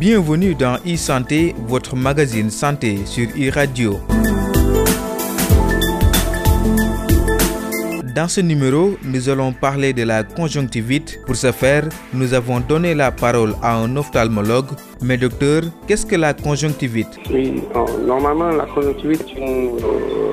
Bienvenue dans e-santé, votre magazine santé sur e-radio. Dans ce numéro, nous allons parler de la conjonctivite. Pour ce faire, nous avons donné la parole à un ophtalmologue. Mais docteur, qu'est-ce que la conjonctivite? Oui, normalement, la conjonctivite est une euh,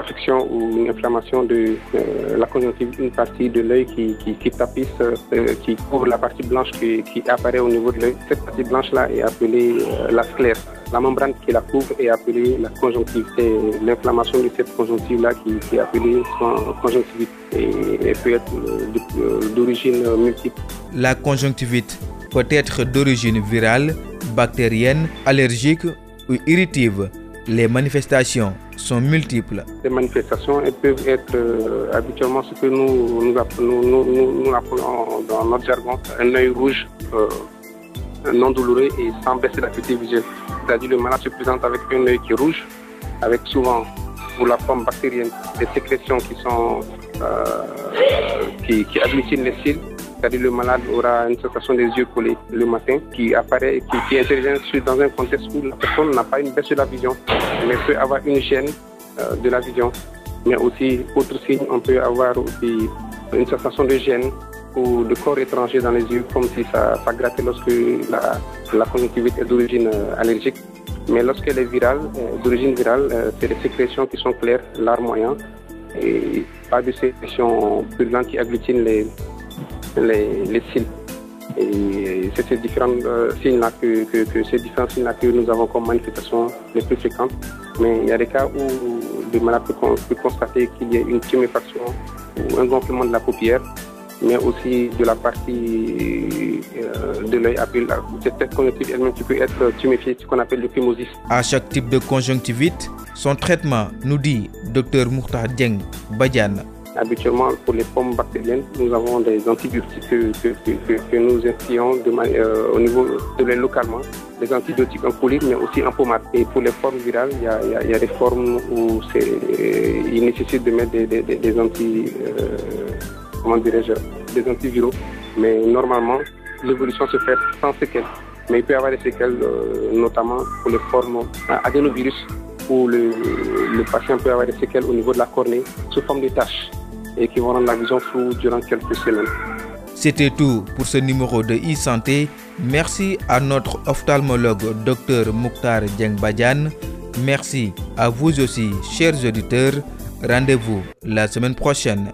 affection ou une inflammation de euh, la conjonctivite, une partie de l'œil qui, qui, tapisse, euh, qui couvre la partie blanche qui, qui apparaît au niveau de l'œil. Cette partie blanche-là est appelée euh, la sclère. La membrane qui la couvre est appelée la conjonctive. C'est l'inflammation de cette conjonctive-là qui, est appelée conjonctivite et elle peut être d'origine multiple. La conjonctivite peut être d'origine virale, bactérienne, allergique ou irritive. Les manifestations sont multiples. Les manifestations peuvent être euh, habituellement ce que nous nous, appelons, dans notre jargon un œil rouge euh, non douloureux et sans baisser l'acuité visuelle. C'est-à-dire le malade se présente avec un œil qui est rouge, avec souvent pour la forme bactérienne des sécrétions qui sont euh, qui, les cils c'est-à-dire le malade aura une sensation des yeux collés le matin qui apparaît qui, intervient dans un contexte où la personne n'a pas une baisse de la vision, mais peut avoir une gêne euh, de la vision. Mais aussi, autre signe, on peut avoir aussi une sensation de gêne ou de corps étranger dans les yeux, comme si ça, ça grattait lorsque la, la est d'origine euh, allergique. Mais lorsqu'elle est virale, euh, d'origine virale, c'est des sécrétions qui sont claires, l'art moyen, et pas de sécrétions purulentes qui agglutinent les, les, cils. Et c'est ces différents euh, signes-là que, ces différents signes-là que nous avons comme manifestations les plus fréquentes. Mais il y a des cas où le malade peut, constater qu'il y a une tuméfaction ou un gonflement de la paupière, mais aussi de la partie euh, de l'œil Cette conjonctivite elle-même qui peut être tuméfiée, ce qu'on appelle le phimosis. À chaque type de conjonctivite, son traitement, nous dit Dr Mourtar Dieng Badiane. Habituellement, pour les formes bactériennes, nous avons des antibiotiques que, que, que, nous de euh, au niveau de l'œil localement, des antibiotiques en polype, mais aussi en pommade. Et pour les formes virales, il y a, y a, des formes où il nécessite de mettre des, des, des anti, euh, comment des antiviraux. Mais normalement, l'évolution se fait sans séquelles. Mais il peut y avoir des séquelles, euh, notamment pour les formes adénovirus, où le, le patient peut avoir des séquelles au niveau de la cornée sous forme de taches et qui vont rendre la vision floue durant quelques semaines. C'était tout pour ce numéro de e-santé. Merci à notre ophtalmologue Dr Mouktar Djengbadian. Merci à vous aussi, chers auditeurs. Rendez-vous la semaine prochaine.